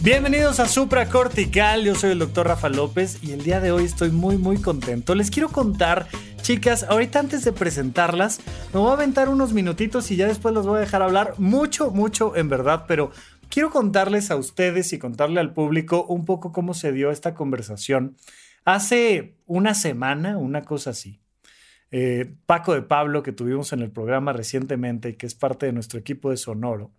Bienvenidos a Supracortical, yo soy el doctor Rafa López y el día de hoy estoy muy muy contento. Les quiero contar, chicas, ahorita antes de presentarlas, me voy a aventar unos minutitos y ya después los voy a dejar hablar mucho, mucho en verdad, pero quiero contarles a ustedes y contarle al público un poco cómo se dio esta conversación. Hace una semana, una cosa así, eh, Paco de Pablo, que tuvimos en el programa recientemente, que es parte de nuestro equipo de Sonoro,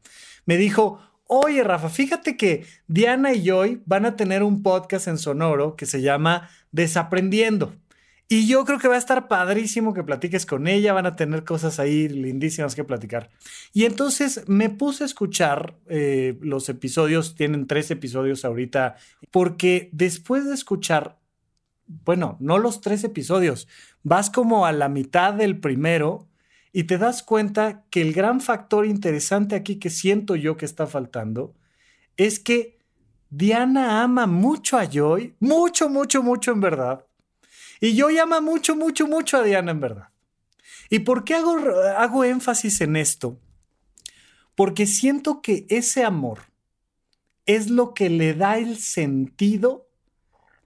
me dijo, Oye, Rafa, fíjate que Diana y Joy van a tener un podcast en Sonoro que se llama Desaprendiendo. Y yo creo que va a estar padrísimo que platiques con ella, van a tener cosas ahí lindísimas que platicar. Y entonces me puse a escuchar eh, los episodios, tienen tres episodios ahorita, porque después de escuchar, bueno, no los tres episodios, vas como a la mitad del primero y te das cuenta que el gran factor interesante aquí que siento yo que está faltando es que Diana ama mucho a Joy, mucho, mucho, mucho en verdad. Y Joy ama mucho, mucho, mucho a Diana en verdad. ¿Y por qué hago, hago énfasis en esto? Porque siento que ese amor es lo que le da el sentido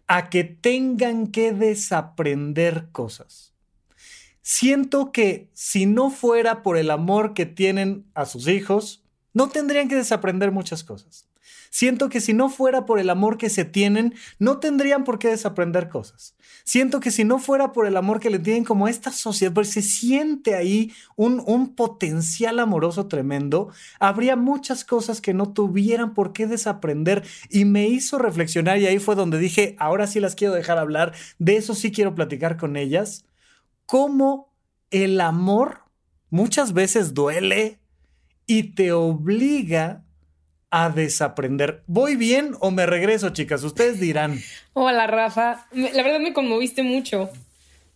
a que tengan que desaprender cosas siento que si no fuera por el amor que tienen a sus hijos, no tendrían que desaprender muchas cosas. Siento que si no fuera por el amor que se tienen, no tendrían por qué desaprender cosas. Siento que si no fuera por el amor que le tienen como esta sociedad, pues se siente ahí un, un potencial amoroso tremendo, habría muchas cosas que no tuvieran por qué desaprender y me hizo reflexionar y ahí fue donde dije, ahora sí las quiero dejar hablar, de eso sí quiero platicar con ellas cómo el amor muchas veces duele y te obliga a desaprender. ¿Voy bien o me regreso, chicas? Ustedes dirán. Hola, Rafa. La verdad me conmoviste mucho,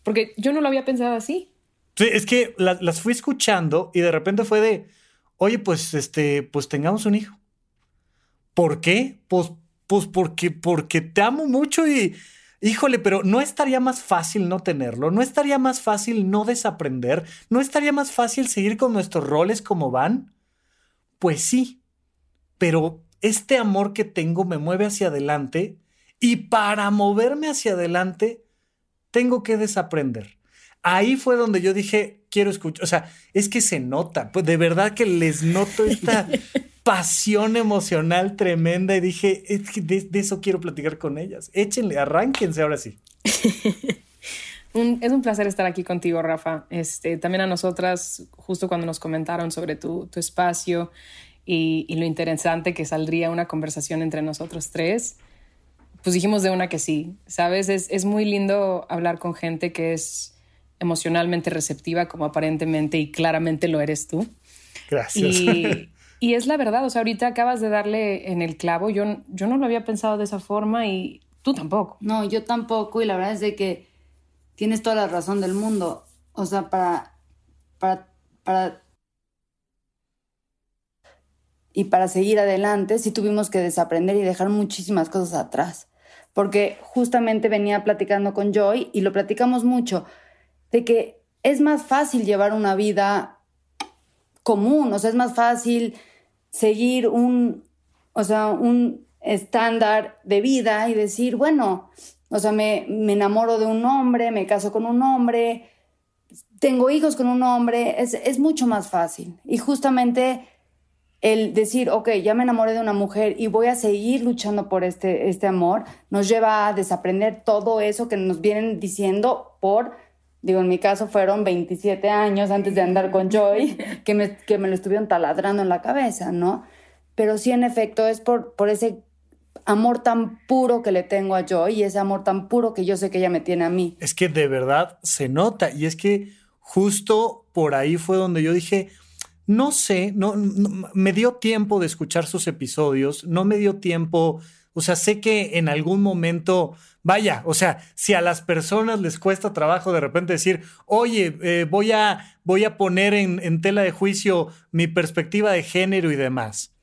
porque yo no lo había pensado así. Sí, es que las fui escuchando y de repente fue de, oye, pues, este, pues tengamos un hijo. ¿Por qué? Pues, pues porque, porque te amo mucho y, Híjole, pero ¿no estaría más fácil no tenerlo? ¿No estaría más fácil no desaprender? ¿No estaría más fácil seguir con nuestros roles como van? Pues sí, pero este amor que tengo me mueve hacia adelante y para moverme hacia adelante tengo que desaprender. Ahí fue donde yo dije, quiero escuchar, o sea, es que se nota, pues de verdad que les noto esta pasión emocional tremenda y dije, es que de, eso quiero platicar con ellas. Échenle, arránquense ahora sí. es un placer estar aquí contigo, Rafa. Este, también a nosotras, justo cuando nos comentaron sobre tu, tu espacio y, lo interesante que saldría una conversación entre nosotros tres, pues dijimos de una que sí, ¿sabes? Es, es muy lindo hablar con gente que es emocionalmente receptiva, como aparentemente y claramente lo eres tú. Gracias. Y, Y es la verdad, o sea, ahorita acabas de darle en el clavo, yo, yo no lo había pensado de esa forma y tú tampoco. No, yo tampoco y la verdad es de que tienes toda la razón del mundo. O sea, para, para, para... Y para seguir adelante sí tuvimos que desaprender y dejar muchísimas cosas atrás. Porque justamente venía platicando con Joy y lo platicamos mucho, de que es más fácil llevar una vida común, o sea, es más fácil seguir un, o sea, un estándar de vida y decir, bueno, o sea, me, me enamoro de un hombre, me caso con un hombre, tengo hijos con un hombre, es, es mucho más fácil. Y justamente el decir, ok, ya me enamoré de una mujer y voy a seguir luchando por este, este amor, nos lleva a desaprender todo eso que nos vienen diciendo por, digo, en mi caso fueron 27 años antes de andar con Joy, que me, que me lo estuvieron taladrando en la cabeza, ¿no? Pero sí, en efecto, es por, por ese amor tan puro que le tengo a Joy y ese amor tan puro que yo sé que ella me tiene a mí. Es que de verdad se nota y es que justo por ahí fue donde yo dije, no sé, no, me dio tiempo de escuchar sus episodios, no me dio tiempo, o sea, sé que en algún momento, vaya, o sea, si a las personas les cuesta trabajo de repente decir, oye, eh, voy, a, voy a poner en, tela de juicio mi perspectiva de género y demás.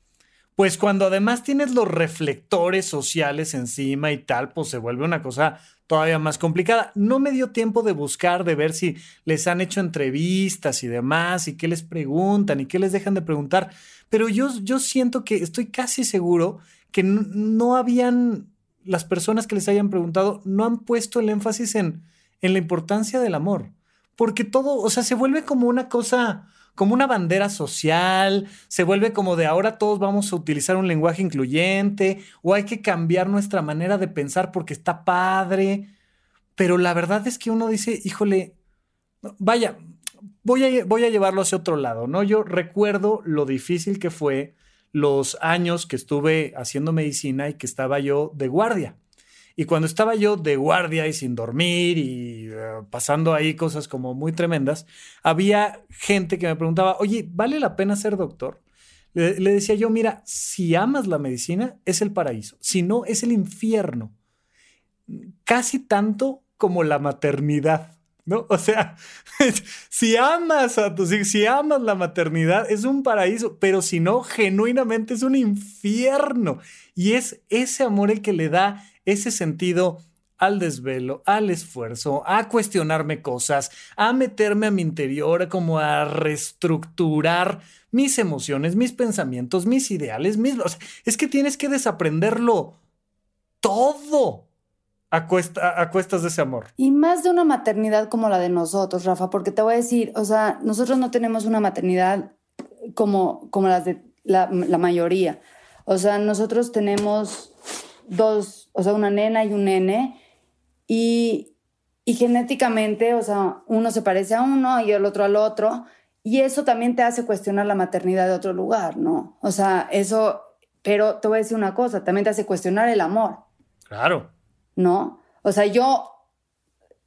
Pues cuando además tienes los reflectores sociales encima y tal, pues se vuelve una cosa todavía más complicada. No me dio tiempo de buscar, de ver si les han hecho entrevistas y demás, y qué les preguntan y qué les dejan de preguntar, pero yo, yo siento que estoy casi seguro que no, habían, las personas que les hayan preguntado, no han puesto el énfasis en, en la importancia del amor, porque todo, o sea, se vuelve como una cosa como una bandera social, se vuelve como de ahora todos vamos a utilizar un lenguaje incluyente o hay que cambiar nuestra manera de pensar porque está padre. Pero la verdad es que uno dice, híjole, vaya, voy a, voy a llevarlo hacia otro lado, ¿no? Yo recuerdo lo difícil que fue los años que estuve haciendo medicina y que estaba yo de guardia. Y cuando estaba yo de guardia y sin dormir y eh, pasando ahí cosas como muy tremendas, había gente que me preguntaba, oye, ¿vale la pena ser doctor? Le, le, decía yo, mira, si amas la medicina, es el paraíso. Si no, es el infierno. Casi tanto como la maternidad. ¿No? O sea, si amas a tus hijos, si amas la maternidad, es un paraíso, pero si no, genuinamente es un infierno. Y es ese amor el que le da ese sentido al desvelo, al esfuerzo, a cuestionarme cosas, a meterme a mi interior, como a reestructurar mis emociones, mis pensamientos, mis ideales, mis... es que tienes que desaprenderlo todo a, a, cuestas de ese amor. Y más de una maternidad como la de nosotros, Rafa, porque te voy a decir, o sea, nosotros no tenemos una maternidad como, como las de la, la mayoría. O sea, nosotros tenemos dos, o sea, una nena y un nene, y, y genéticamente, o sea, uno se parece a uno y el otro al otro, y eso también te hace cuestionar la maternidad de otro lugar, ¿no? O sea, eso, pero te voy a decir una cosa, también te hace cuestionar el amor. Claro. ¿No? O sea, yo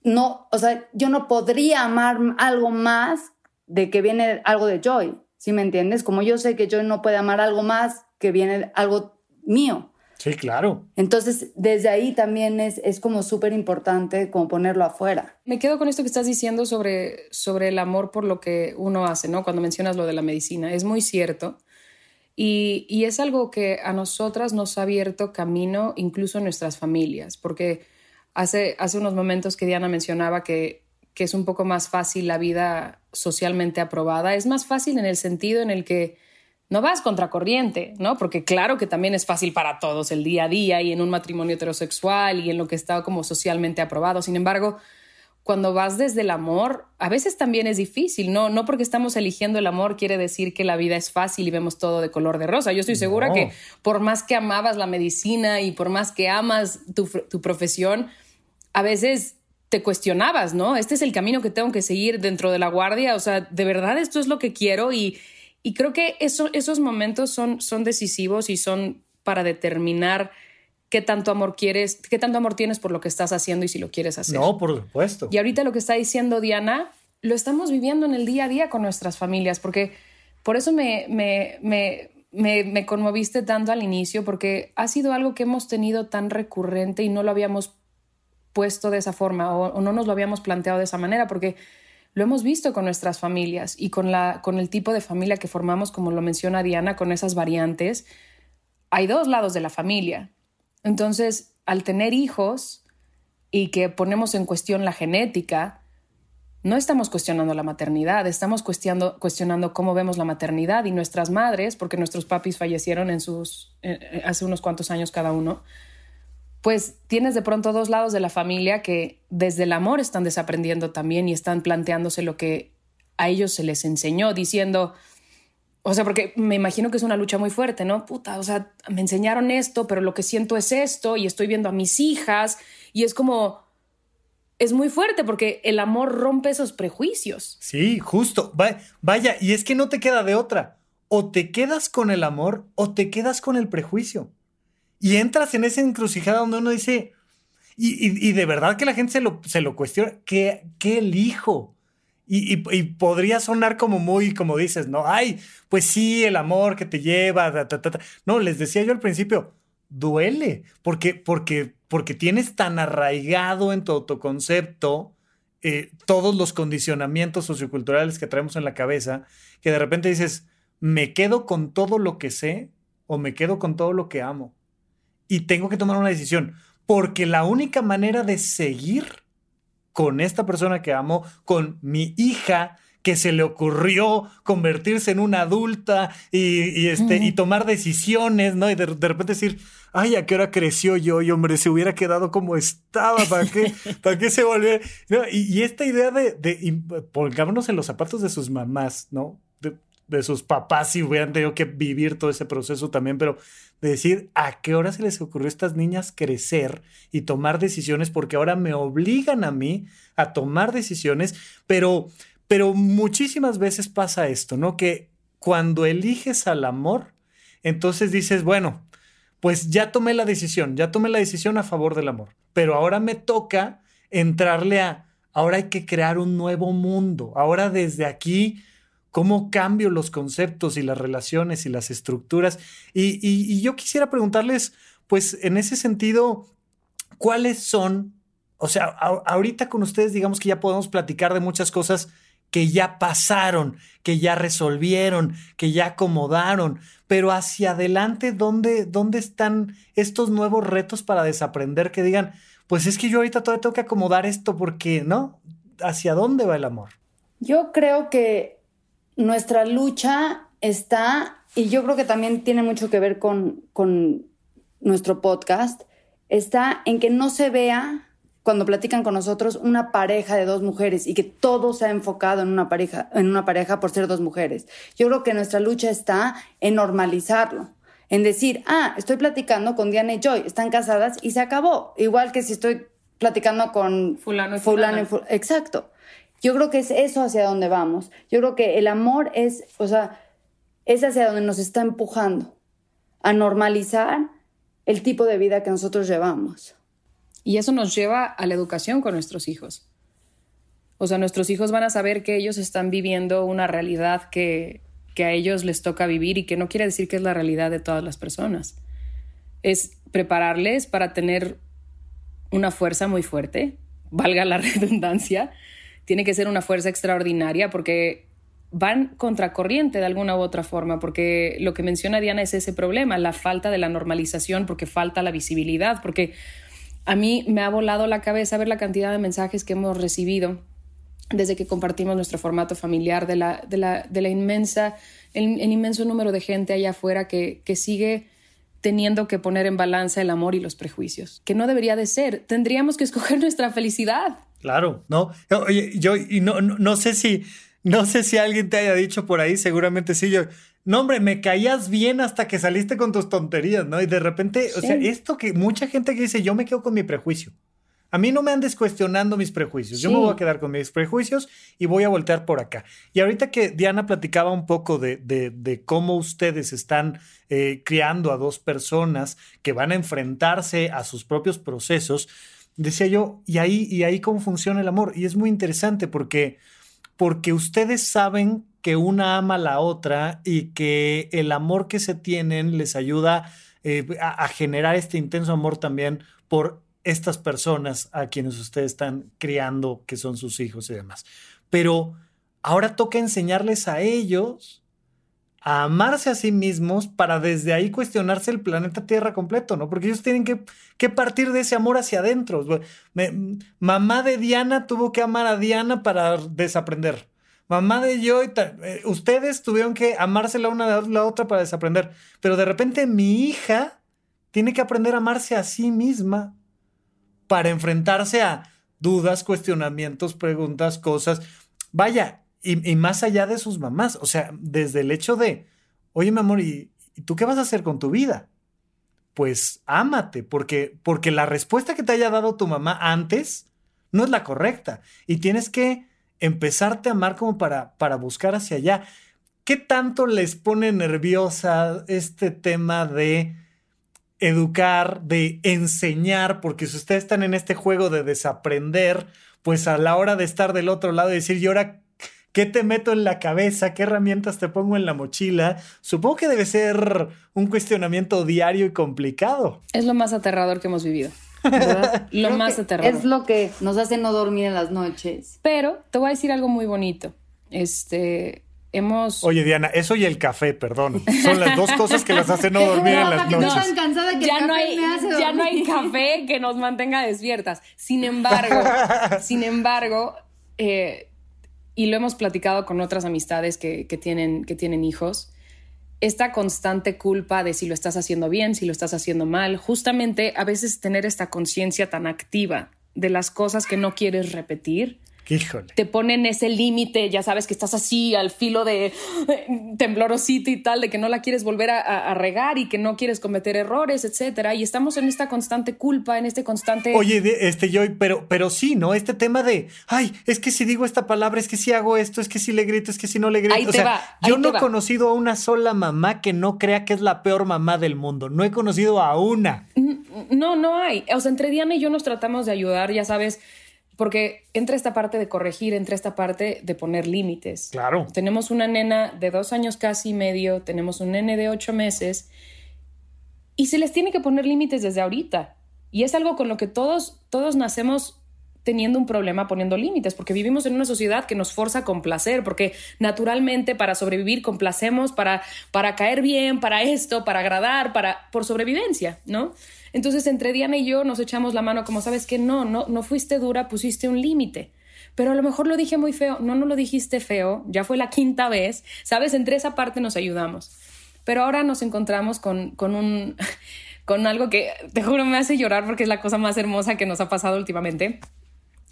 no, o sea, yo no podría amar algo más de que viene algo de Joy, ¿sí me entiendes? Como yo sé que Joy no puede amar algo más que viene algo mío. Sí, claro. Entonces, desde ahí también es, es como súper importante como ponerlo afuera. Me quedo con esto que estás diciendo sobre, sobre el amor por lo que uno hace, ¿no? Cuando mencionas lo de la medicina. Es muy cierto. Y, es algo que a nosotras nos ha abierto camino incluso en nuestras familias, porque hace, hace unos momentos que Diana mencionaba que, que es un poco más fácil la vida socialmente aprobada. Es más fácil en el sentido en el que no vas contracorriente, ¿no? Porque claro que también es fácil para todos el día a día y en un matrimonio heterosexual y en lo que está como socialmente aprobado. Sin embargo, cuando vas desde el amor, a veces también es difícil, ¿no? No porque estamos eligiendo el amor quiere decir que la vida es fácil y vemos todo de color de rosa. Yo estoy segura que por más que amabas la medicina y por más que amas tu, tu profesión, a veces te cuestionabas, ¿no? Este es el camino que tengo que seguir dentro de la guardia, o sea, de verdad esto es lo que quiero y y creo que eso, esos momentos son, son decisivos y son para determinar qué tanto amor quieres, qué tanto amor tienes por lo que estás haciendo y si lo quieres hacer. No, por supuesto. Y ahorita lo que está diciendo Diana, lo estamos viviendo en el día a día con nuestras familias, porque por eso me, me, me, me, conmoviste tanto al inicio, porque ha sido algo que hemos tenido tan recurrente y no lo habíamos puesto de esa forma o, o no nos lo habíamos planteado de esa manera, porque lo hemos visto con nuestras familias y con, la, con el tipo de familia que formamos, como lo menciona Diana, con esas variantes. Hay dos lados de la familia. Entonces, al tener hijos y que ponemos en cuestión la genética, no estamos cuestionando la maternidad, estamos cuestionando, cuestionando cómo vemos la maternidad y nuestras madres, porque nuestros papis fallecieron en sus, eh, eh, hace unos cuantos años cada uno, pues tienes de pronto dos lados de la familia que desde el amor están desaprendiendo también y están planteándose lo que a ellos se les enseñó, diciendo, o sea, porque me imagino que es una lucha muy fuerte, ¿no? Puta, o sea, me enseñaron esto, pero lo que siento es esto y estoy viendo a mis hijas y es como, es muy fuerte porque el amor rompe esos prejuicios. Sí, justo. vaya, y es que no te queda de otra. O te quedas con el amor o te quedas con el prejuicio. Y entras en esa encrucijada donde uno dice, y, de verdad que la gente se lo, se lo cuestiona, ¿qué, qué elijo? Y, podría sonar como muy, como dices, ¿no? Ay, pues sí, el amor que te lleva, no, les decía yo al principio, duele, porque, porque, porque tienes tan arraigado en tu autoconcepto eh, todos los condicionamientos socioculturales que traemos en la cabeza, que de repente dices, me quedo con todo lo que sé o me quedo con todo lo que amo. Y tengo que tomar una decisión, porque la única manera de seguir con esta persona que amo, con mi hija, que se le ocurrió convertirse en una adulta y, este, y tomar decisiones, ¿no? Y de, repente decir, ay, ¿a qué hora creció yo? Y hombre, se hubiera quedado como estaba, ¿para qué, ¿para qué se volvió? Y, esta idea de, de pongámonos en los zapatos de sus mamás, ¿no? De, sus papás si hubieran tenido que vivir todo ese proceso también, pero de decir a qué hora se les ocurrió a estas niñas crecer y tomar decisiones, porque ahora me obligan a mí a tomar decisiones, pero, pero muchísimas veces pasa esto, ¿no? Que cuando eliges al amor, entonces dices, bueno, pues ya tomé la decisión, ya tomé la decisión a favor del amor, pero ahora me toca entrarle a, ahora hay que crear un nuevo mundo, ahora desde aquí cómo cambio los conceptos y las relaciones y las estructuras. Y, yo quisiera preguntarles, pues en ese sentido, ¿cuáles son, o sea, ahorita con ustedes digamos que ya podemos platicar de muchas cosas que ya pasaron, que ya resolvieron, que ya acomodaron, pero hacia adelante, ¿dónde, dónde están estos nuevos retos para desaprender que digan, pues es que yo ahorita todavía tengo que acomodar esto porque, ¿no? ¿Hacia dónde va el amor? Yo creo que nuestra lucha está, y yo creo que también tiene mucho que ver con, con nuestro podcast, está en que no se vea cuando platican con nosotros una pareja de dos mujeres y que todo se ha enfocado en una pareja, en una pareja por ser dos mujeres. Yo creo que nuestra lucha está en normalizarlo, en decir, ah, estoy platicando con Diana y Joy, están casadas y se acabó. Igual que si estoy platicando con fulano y fulano. exacto. Yo creo que es eso hacia donde vamos. Yo creo que el amor es, o sea, es hacia donde nos está empujando a normalizar el tipo de vida que nosotros llevamos. Y eso nos lleva a la educación con nuestros hijos. O sea, nuestros hijos van a saber que ellos están viviendo una realidad que, que a ellos les toca vivir y que no quiere decir que es la realidad de todas las personas. Es prepararles para tener una fuerza muy fuerte, valga la redundancia, tiene que ser una fuerza extraordinaria porque van contracorriente de alguna u otra forma, porque lo que menciona Diana es ese problema, la falta de la normalización, porque falta la visibilidad, porque a mí me ha volado la cabeza ver la cantidad de mensajes que hemos recibido desde que compartimos nuestro formato familiar, de la, de la, de la inmensa, el, inmenso número de gente allá afuera que, que sigue teniendo que poner en balanza el amor y los prejuicios, que no debería de ser. Tendríamos que escoger nuestra felicidad. Claro, no. Oye, yo y no, no, sé si, no sé si alguien te haya dicho por ahí, seguramente sí. Yo, no, hombre, me caías bien hasta que saliste con tus tonterías, ¿no? Y de repente, o sea, esto que mucha gente que dice, yo me quedo con mi prejuicio. A mí no me andes cuestionando mis prejuicios. Yo me voy a quedar con mis prejuicios y voy a voltear por acá. Y ahorita que Diana platicaba un poco de, de, cómo ustedes están eh, criando a dos personas que van a enfrentarse a sus propios procesos, decía yo, y ahí, y ahí cómo funciona el amor. Y es muy interesante porque, porque ustedes saben que una ama a la otra y que el amor que se tienen les ayuda eh, a, a, generar este intenso amor también por estas personas a quienes ustedes están criando, que son sus hijos y demás. Pero ahora toca enseñarles a ellos a amarse a sí mismos para desde ahí cuestionarse el planeta Tierra completo, ¿no? Porque ellos tienen que, que partir de ese amor hacia adentro. mamá de Diana tuvo que amar a Diana para desaprender. Mamá de Joy, eh, ustedes tuvieron que amarse la una la otra para desaprender. Pero de repente mi hija tiene que aprender a amarse a sí misma para enfrentarse a dudas, cuestionamientos, preguntas, cosas. Vaya, y, más allá de sus mamás, o sea, desde el hecho de, oye, mi amor, ¿y, tú qué vas a hacer con tu vida? Pues ámate, porque, porque la respuesta que te haya dado tu mamá antes no es la correcta. Y tienes que empezarte a amar como para, para buscar hacia allá. ¿Qué tanto les pone nerviosa este tema de educar, de enseñar? Porque si ustedes están en este juego de desaprender, pues a la hora de estar del otro lado y decir, ¿y ahora ¿Qué te meto en la cabeza? ¿Qué herramientas te pongo en la mochila? Supongo que debe ser un cuestionamiento diario y complicado. Es lo más aterrador que hemos vivido. lo más aterrador. Es lo que nos hace no dormir en las noches. Pero te voy a decir algo muy bonito. Este, hemos... Oye, Diana, eso y el café, perdón. Son las dos cosas que las hacen no dormir en las noches. No, tan cansada que ya, no hay, ya no hay café que nos mantenga despiertas. Sin embargo, sin embargo, eh, y lo hemos platicado con otras amistades que, tienen, que tienen hijos, esta constante culpa de si lo estás haciendo bien, si lo estás haciendo mal, justamente a veces tener esta conciencia tan activa de las cosas que no quieres repetir, te ponen ese límite, ya sabes que estás así al filo de eh, temblorosito y tal, de que no la quieres volver a, regar y que no quieres cometer errores, etcétera. Y estamos en esta constante culpa, en este constante. Oye, este yo, pero, pero sí, ¿no? Este tema de, ay, es que si digo esta palabra, es que si hago esto, es que si le grito, es que si no le grito. o sea, yo no he conocido a una sola mamá que no crea que es la peor mamá del mundo. No he conocido a una. No, no hay. O sea, entre Diana y yo nos tratamos de ayudar, ya sabes porque entra esta parte de corregir, entra esta parte de poner límites. Claro. Tenemos una nena de dos años casi y medio, tenemos un nene de ocho meses y se les tiene que poner límites desde ahorita. Y es algo con lo que todos, todos nacemos teniendo un problema poniendo límites, porque vivimos en una sociedad que nos forza a complacer, porque naturalmente para sobrevivir complacemos, para, para caer bien, para esto, para agradar, para, por sobrevivencia, ¿no? Entonces, entre Diana y yo nos echamos la mano como, sabes que no, no, no fuiste dura, pusiste un límite. Pero a lo mejor lo dije muy feo. No, no lo dijiste feo. Ya fue la quinta vez. Sabes, entre esa parte nos ayudamos. Pero ahora nos encontramos con, con un, con algo que te juro me hace llorar porque es la cosa más hermosa que nos ha pasado últimamente.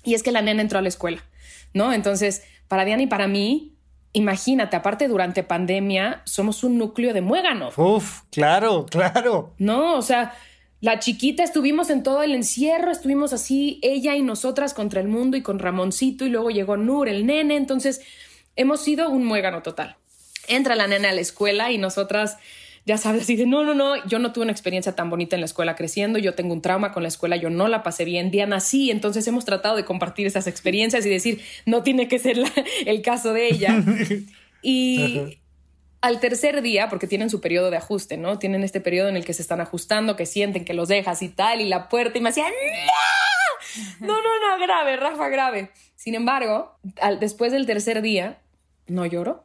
Y es que la nena entró a la escuela, ¿no? Entonces, para Diana y para mí, imagínate, aparte durante pandemia, somos un núcleo de muéganos. Uf, claro, claro. No, o sea, la chiquita estuvimos en todo el encierro, estuvimos así, ella y nosotras contra el mundo y con Ramoncito y luego llegó Nur, el nene, entonces hemos sido un muégano total. Entra la nena a la escuela y nosotras, ya sabes, de, no, no, no, yo no tuve una experiencia tan bonita en la escuela creciendo, yo tengo un trauma con la escuela, yo no la pasé bien, Diana sí, entonces hemos tratado de compartir esas experiencias y decir, no tiene que ser el caso de ella. y al tercer día, porque tienen su periodo de ajuste, ¿no? Tienen este periodo en el que se están ajustando, que sienten que los dejas y tal, y la puerta, y me hacían, no, no, no, grave, Rafa, grave. Sin embargo, después del tercer día, no lloró.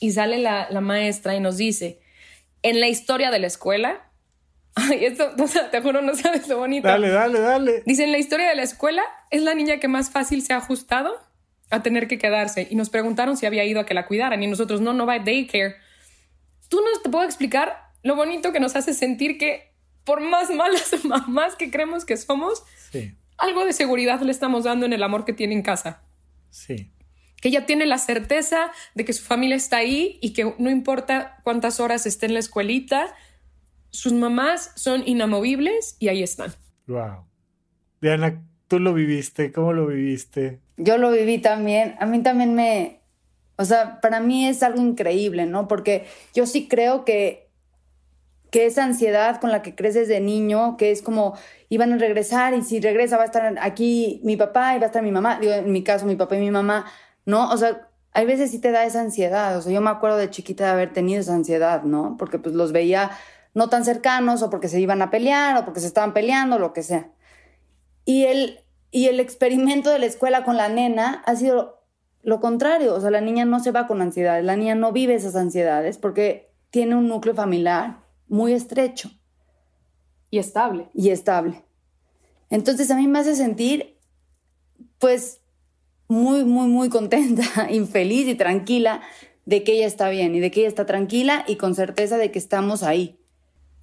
Y sale la, maestra y nos dice, en la historia de la escuela, Ay, esto, te juro, no sabes lo bonito. Dale, dale, dale. Dice, en la historia de la escuela, es la niña que más fácil se ha ajustado a tener que quedarse y nos preguntaron si había ido a que la cuidaran y nosotros no, no va a daycare. Tú no te puedo explicar lo bonito que nos hace sentir que por más malas mamás que creemos que somos, algo de seguridad le estamos dando en el amor que tiene en casa. Sí. Que ella tiene la certeza de que su familia está ahí y que no importa cuántas horas esté en la escuelita, sus mamás son inamovibles y ahí están. Wow. Diana, tú lo viviste, ¿cómo lo viviste? Yo lo viví también. A mí también me, o sea, para mí es algo increíble, ¿no? Porque yo sí creo que, que esa ansiedad con la que creces de niño, que es como, iban a regresar y si regresa va a estar aquí mi papá y va a estar mi mamá, digo, en mi caso mi papá y mi mamá, ¿no? O sea, hay veces sí te da esa ansiedad, o sea, yo me acuerdo de chiquita de haber tenido esa ansiedad, ¿no? Porque pues los veía no tan cercanos o porque se iban a pelear o porque se estaban peleando, lo que sea. Y el, y el experimento de la escuela con la nena ha sido lo contrario, o sea, la niña no se va con ansiedades, la niña no vive esas ansiedades porque tiene un núcleo familiar muy estrecho. Y estable. Y estable. Entonces a mí me hace sentir, pues, muy, muy, muy contenta, infeliz y tranquila de que ella está bien y de que ella está tranquila y con certeza de que estamos ahí.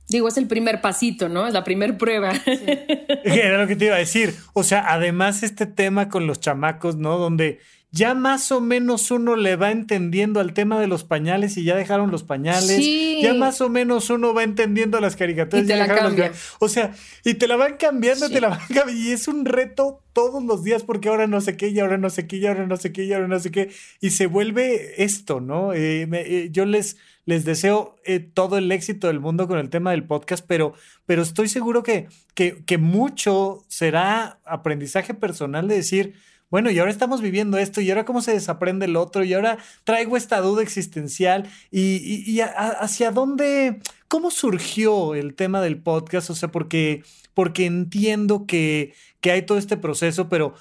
Digo, es el primer pasito, ¿no? Es la primer prueba. Era lo que te iba a decir. O sea, además este tema con los chamacos, ¿no? Donde ya más o menos uno le va entendiendo al tema de los pañales y ya dejaron los pañales. Ya más o menos uno va entendiendo las caricaturas. Y te la cambian. O sea, y te la van cambiando, te la van cambiando. Y es un reto todos los días porque ahora no sé qué, y ahora no sé qué, y ahora no sé qué, y ahora no sé qué. Y se vuelve esto, ¿no? Eh, eh, yo les, les deseo eh, todo el éxito del mundo con el tema del podcast, pero, pero estoy seguro que, que, mucho será aprendizaje personal de decir bueno, y ahora estamos viviendo esto, y ahora cómo se desaprende el otro, y ahora traigo esta duda existencial, y, hacia dónde, cómo surgió el tema del podcast, o sea, porque, porque entiendo que, que hay todo este proceso, pero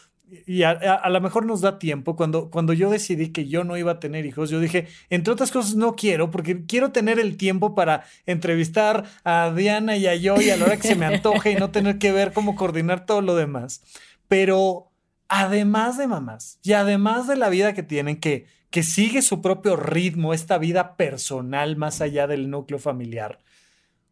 y a, lo mejor nos da tiempo. Cuando, cuando yo decidí que yo no iba a tener hijos, yo dije, entre otras cosas, no quiero, porque quiero tener el tiempo para entrevistar a Diana y a yo y a la hora que se me antoje y no tener que ver cómo coordinar todo lo demás. Pero además de mamás y además de la vida que tienen, que, que sigue su propio ritmo, esta vida personal más allá del núcleo familiar,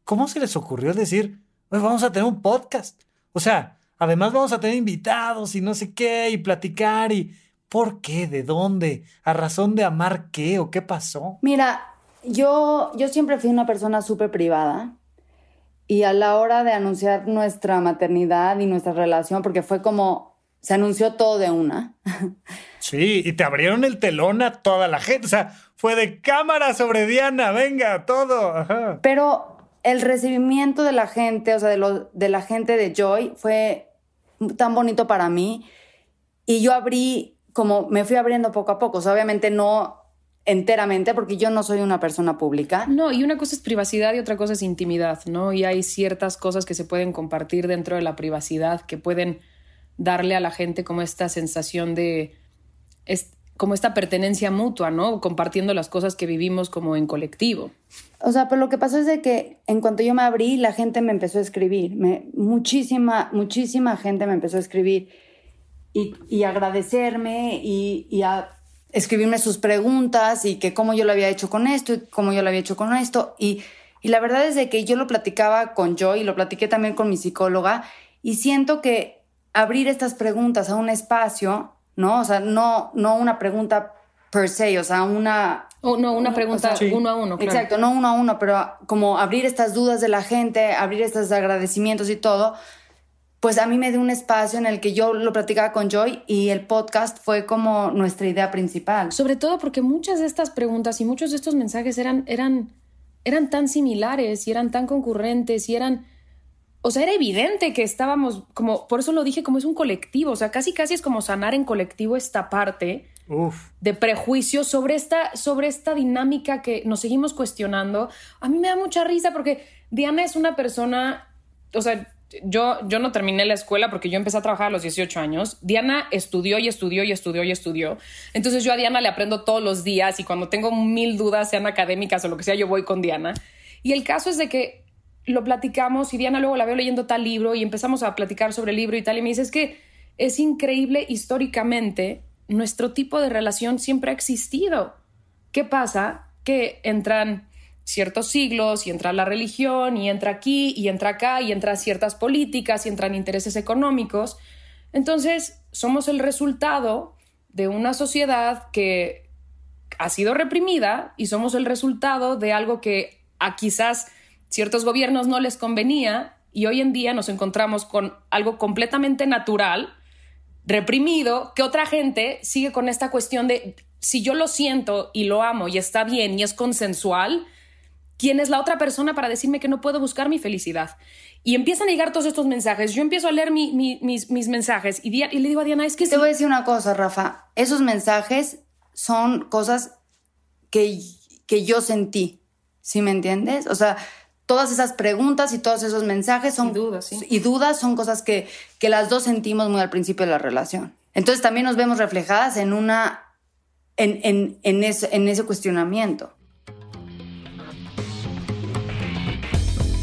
¿cómo se les ocurrió decir, vamos a tener un podcast? O sea, además vamos a tener invitados y no sé qué, y platicar y... ¿Por qué? ¿De dónde? ¿A razón de amar qué o qué pasó? Mira, yo, yo siempre fui una persona súper privada y a la hora de anunciar nuestra maternidad y nuestra relación, porque fue como se anunció todo de una. Sí, y te abrieron el telón a toda la gente. O sea, fue de cámara sobre Diana, venga, todo. Pero el recibimiento de la gente, o sea, de, de la gente de Joy, fue tan bonito para mí. Y yo abrí, como me fui abriendo poco a poco. O sea, obviamente no enteramente, porque yo no soy una persona pública. No, y una cosa es privacidad y otra cosa es intimidad, ¿no? Y hay ciertas cosas que se pueden compartir dentro de la privacidad que pueden darle a la gente como esta sensación de, como esta pertenencia mutua, ¿no? Compartiendo las cosas que vivimos como en colectivo. O sea, pero lo que pasó es de que en cuanto yo me abrí, la gente me empezó a escribir, me, muchísima, muchísima gente me empezó a escribir y, y agradecerme y, y a escribirme sus preguntas y que cómo yo lo había hecho con esto y cómo yo lo había hecho con esto. Y, y la verdad es de que yo lo platicaba con Joy y lo platiqué también con mi psicóloga y siento que abrir estas preguntas a un espacio, ¿no? O sea, no, no una pregunta per se, o sea, una... no, una pregunta uno a uno. Claro. Exacto, no uno a uno, pero como abrir estas dudas de la gente, abrir estos agradecimientos y todo, pues a mí me dio un espacio en el que yo lo platicaba con Joy y el podcast fue como nuestra idea principal. Sobre todo porque muchas de estas preguntas y muchos de estos mensajes eran, eran, eran tan similares y eran tan concurrentes y eran o sea, era evidente que estábamos como, por eso lo dije, como es un colectivo, o sea, casi casi es como sanar en colectivo esta parte de prejuicio sobre esta, sobre esta dinámica que nos seguimos cuestionando. A mí me da mucha risa porque Diana es una persona, o sea, yo, yo no terminé la escuela porque yo empecé a trabajar a los 18 años. Diana estudió y estudió y estudió y estudió. Entonces yo a Diana le aprendo todos los días y cuando tengo mil dudas, sean académicas o lo que sea, yo voy con Diana. Y el caso es de que lo platicamos y Diana luego la veo leyendo tal libro y empezamos a platicar sobre el libro y tal y me dice es que es increíble históricamente nuestro tipo de relación siempre ha existido. ¿Qué pasa? Que entran ciertos siglos y entra la religión y entra aquí y entra acá y entran ciertas políticas y entran intereses económicos. Entonces, somos el resultado de una sociedad que ha sido reprimida y somos el resultado de algo que a quizás ciertos gobiernos no les convenía y hoy en día nos encontramos con algo completamente natural, reprimido, que otra gente sigue con esta cuestión de si yo lo siento y lo amo y está bien y es consensual, ¿quién es la otra persona para decirme que no puedo buscar mi felicidad? Y empiezan a llegar todos estos mensajes. Yo empiezo a leer mis, mis, mensajes y, y, le digo a Diana, es que... Te voy a decir una cosa, Rafa. Esos mensajes son cosas que, que yo sentí. ¿Sí me entiendes? O sea, todas esas preguntas y todos esos mensajes son y dudas, y dudas son cosas que, que las dos sentimos muy al principio de la relación. Entonces también nos vemos reflejadas en una en, en, en, ese, en ese cuestionamiento.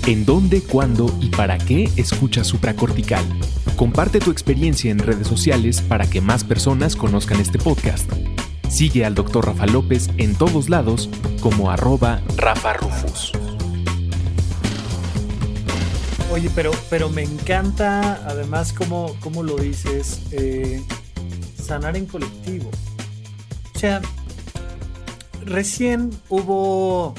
¿En dónde, cuándo y para qué escuchas supracortical? Comparte tu experiencia en redes sociales para que más personas conozcan este podcast. Sigue al Dr. Rafa López en todos lados como arroba Rafa Rufus. Oye, pero, pero me encanta además cómo, cómo lo dices, eh, sanar en colectivo. O sea, recién hubo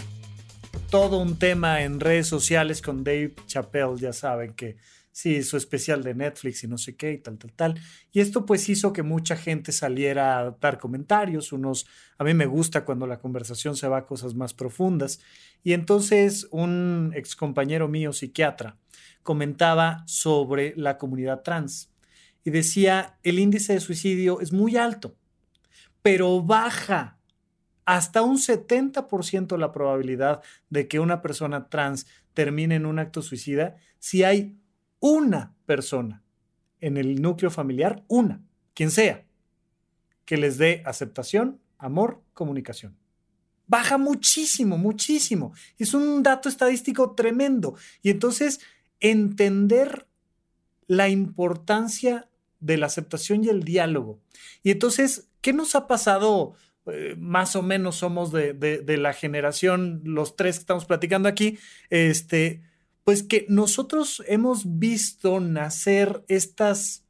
todo un tema en redes sociales con Dave Chappelle, ya saben que sí, su especial de Netflix y no sé qué y tal, tal, tal. Y esto pues hizo que mucha gente saliera a dar comentarios, unos, a mí me gusta cuando la conversación se va a cosas más profundas. Y entonces un ex compañero mío, psiquiatra, comentaba sobre la comunidad trans y decía, el índice de suicidio es muy alto, pero baja hasta un 70% la probabilidad de que una persona trans termine en un acto suicida si hay una persona en el núcleo familiar, una, quien sea, que les dé aceptación, amor, comunicación. Baja muchísimo, muchísimo. Es un dato estadístico tremendo. Y entonces, entender la importancia de la aceptación y el diálogo. Y entonces, ¿qué nos ha pasado? Eh, más o menos somos de, de, la generación, los tres que estamos platicando aquí, este, pues que nosotros hemos visto nacer estas,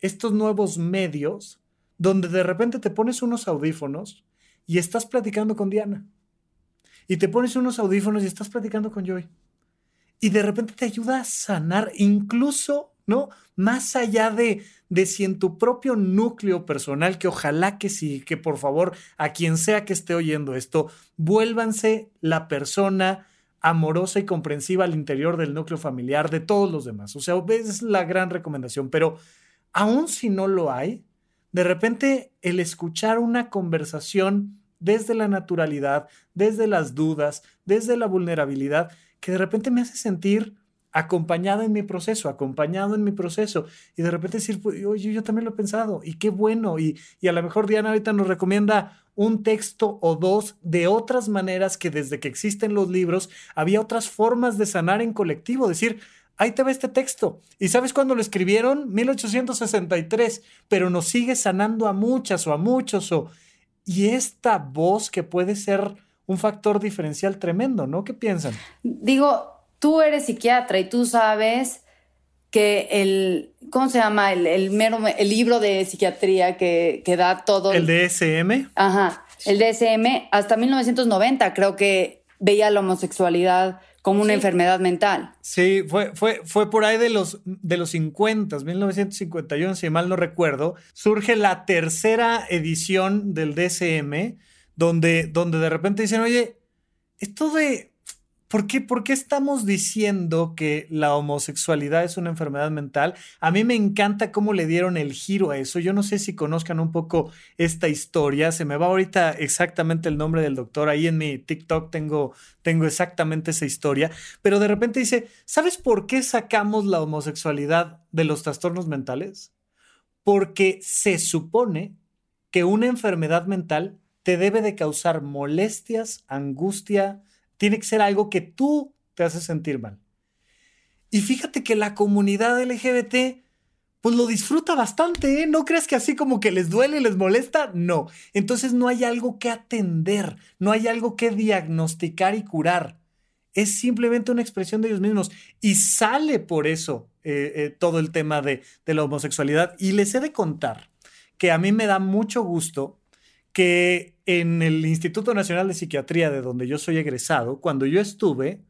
estos nuevos medios donde de repente te pones unos audífonos y estás platicando con Diana. Y te pones unos audífonos y estás platicando con Joy. Y de repente te ayuda a sanar incluso, ¿no? Más allá de, de si en tu propio núcleo personal, que ojalá que sí, que por favor, a quien sea que esté oyendo esto, vuélvanse la persona amorosa y comprensiva al interior del núcleo familiar de todos los demás. O sea, es la gran recomendación, pero aun si no lo hay, de repente el escuchar una conversación desde la naturalidad, desde las dudas, desde la vulnerabilidad, que de repente me hace sentir acompañada en mi proceso, acompañado en mi proceso, y de repente decir, pues, oye, yo también lo he pensado, y qué bueno, y, y a lo mejor Diana ahorita nos recomienda un texto o dos de otras maneras que desde que existen los libros había otras formas de sanar en colectivo, decir, ahí te va este texto. ¿Y sabes cuándo lo escribieron? 1863, pero nos sigue sanando a muchas o a muchos o y esta voz que puede ser un factor diferencial tremendo, ¿no? ¿Qué piensan? Digo, tú eres psiquiatra y tú sabes que el, ¿cómo se llama? El, mero, el libro de psiquiatría que, que da todo. El DSM. Ajá, el DSM, hasta 1990 creo que veía la homosexualidad como una enfermedad mental. Sí, fue, fue, fue por ahí de los, de los 50, 1951, si mal no recuerdo, surge la tercera edición del DSM, donde, donde de repente dicen, oye, esto de ¿Por qué, ¿Por qué estamos diciendo que la homosexualidad es una enfermedad mental? A mí me encanta cómo le dieron el giro a eso. Yo no sé si conozcan un poco esta historia. Se me va ahorita exactamente el nombre del doctor. Ahí en mi TikTok tengo, tengo exactamente esa historia. Pero de repente dice, ¿sabes por qué sacamos la homosexualidad de los trastornos mentales? Porque se supone que una enfermedad mental te debe de causar molestias, angustia, tiene que ser algo que tú te haces sentir mal. Y fíjate que la comunidad LGBT pues lo disfruta bastante, ¿eh? No crees que así como que les duele, les molesta, no. Entonces no hay algo que atender, no hay algo que diagnosticar y curar. Es simplemente una expresión de ellos mismos y sale por eso eh, eh, todo el tema de, de la homosexualidad. Y les he de contar que a mí me da mucho gusto que en el Instituto Nacional de Psiquiatría, de donde yo soy egresado, cuando yo estuve,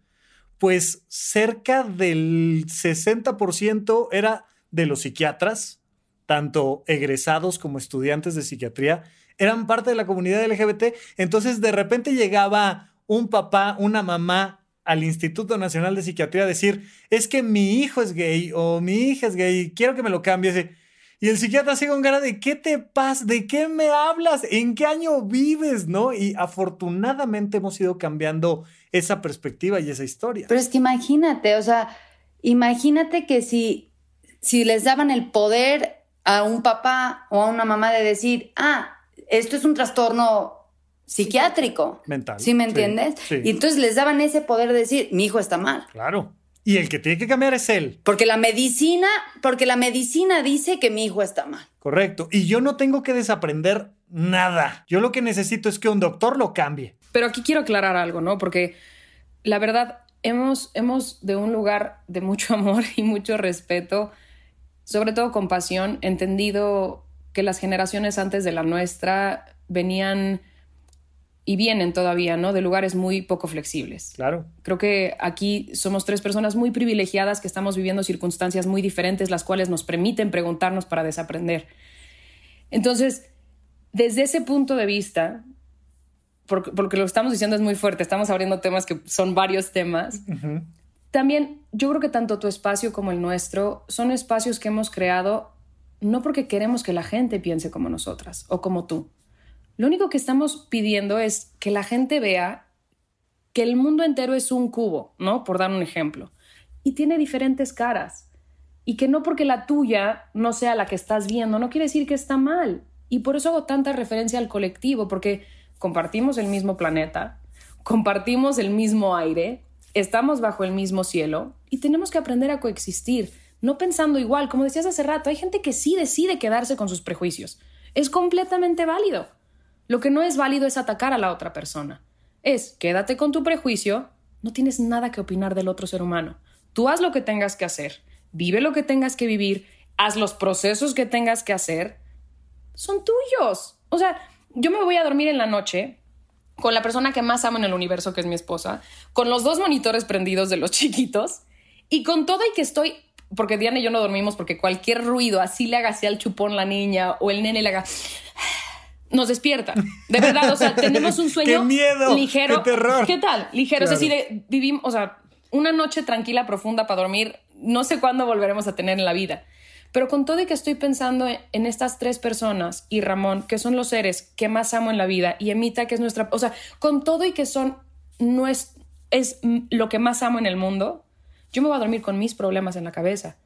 pues cerca del 60% era de los psiquiatras, tanto egresados como estudiantes de psiquiatría, eran parte de la comunidad LGBT. Entonces de repente llegaba un papá, una mamá al Instituto Nacional de Psiquiatría a decir, es que mi hijo es gay o mi hija es gay, quiero que me lo cambies. Y el psiquiatra así con cara de ¿qué te pasa? ¿De qué me hablas? ¿En qué año vives? ¿No? Y afortunadamente hemos ido cambiando esa perspectiva y esa historia. Pero es que imagínate, o sea, imagínate que si, si les daban el poder a un papá o a una mamá de decir, ah, esto es un trastorno psiquiátrico. Mental. ¿Sí me entiendes? Y entonces les daban ese poder de decir, mi hijo está mal. Claro. Y el que tiene que cambiar es él. Porque la medicina, porque la medicina dice que mi hijo está mal. Correcto. Y yo no tengo que desaprender nada. Yo lo que necesito es que un doctor lo cambie. Pero aquí quiero aclarar algo, ¿no? Porque la verdad, hemos, hemos de un lugar de mucho amor y mucho respeto, sobre todo compasión, entendido que las generaciones antes de la nuestra venían y vienen todavía, ¿no? De lugares muy poco flexibles. Claro. Creo que aquí somos tres personas muy privilegiadas que estamos viviendo circunstancias muy diferentes, las cuales nos permiten preguntarnos para desaprender. Entonces, desde ese punto de vista, porque, lo que estamos diciendo es muy fuerte, estamos abriendo temas que son varios temas. También yo creo que tanto tu espacio como el nuestro son espacios que hemos creado no porque queremos que la gente piense como nosotras o como tú, lo único que estamos pidiendo es que la gente vea que el mundo entero es un cubo, ¿no? Por dar un ejemplo. Y tiene diferentes caras. Y que no porque la tuya no sea la que estás viendo, no quiere decir que está mal. Y por eso hago tanta referencia al colectivo, porque compartimos el mismo planeta, compartimos el mismo aire, estamos bajo el mismo cielo y tenemos que aprender a coexistir, no pensando igual. Como decías hace rato, hay gente que sí decide quedarse con sus prejuicios. Es completamente válido. Lo que no es válido es atacar a la otra persona. Es quédate con tu prejuicio, no tienes nada que opinar del otro ser humano. Tú haz lo que tengas que hacer, vive lo que tengas que vivir, haz los procesos que tengas que hacer. Son tuyos. O sea, yo me voy a dormir en la noche con la persona que más amo en el universo, que es mi esposa, con los dos monitores prendidos de los chiquitos y con todo y que estoy porque Diana y yo no dormimos porque cualquier ruido, así le haga así al chupón la niña o el nene le haga nos despierta. De verdad, o sea, tenemos un sueño qué miedo, ligero. Qué terror. ¿Qué tal? Ligero. Es decir, vivimos, o sea, una noche tranquila, profunda para dormir, no sé cuándo volveremos a tener en la vida. Pero con todo y que estoy pensando en estas tres personas y Ramón, que son los seres que más amo en la vida, y Emita, que es nuestra, o sea, con todo y que son, no es, es lo que más amo en el mundo, yo me voy a dormir con mis problemas en la cabeza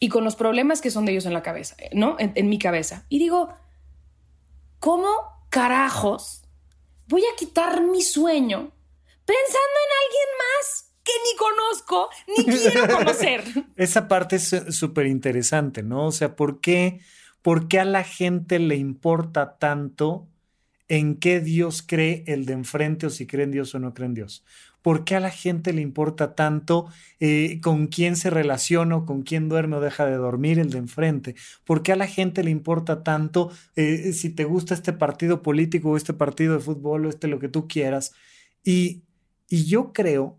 y con los problemas que son de ellos en la cabeza, ¿no? en mi cabeza. Y digo, ¿cómo carajos voy a quitar mi sueño pensando en alguien más que ni conozco ni quiero conocer? Esa parte es súper interesante, ¿no? O sea, ¿por qué, ¿por qué a la gente le importa tanto en qué Dios cree el de enfrente o si cree en Dios o no cree en Dios? ¿Por qué a la gente le importa tanto eh, con quién se relaciona o con quién duerme o deja de dormir el de enfrente? ¿Por qué a la gente le importa tanto eh, si te gusta este partido político o este partido de fútbol o este lo que tú quieras? Y, y yo creo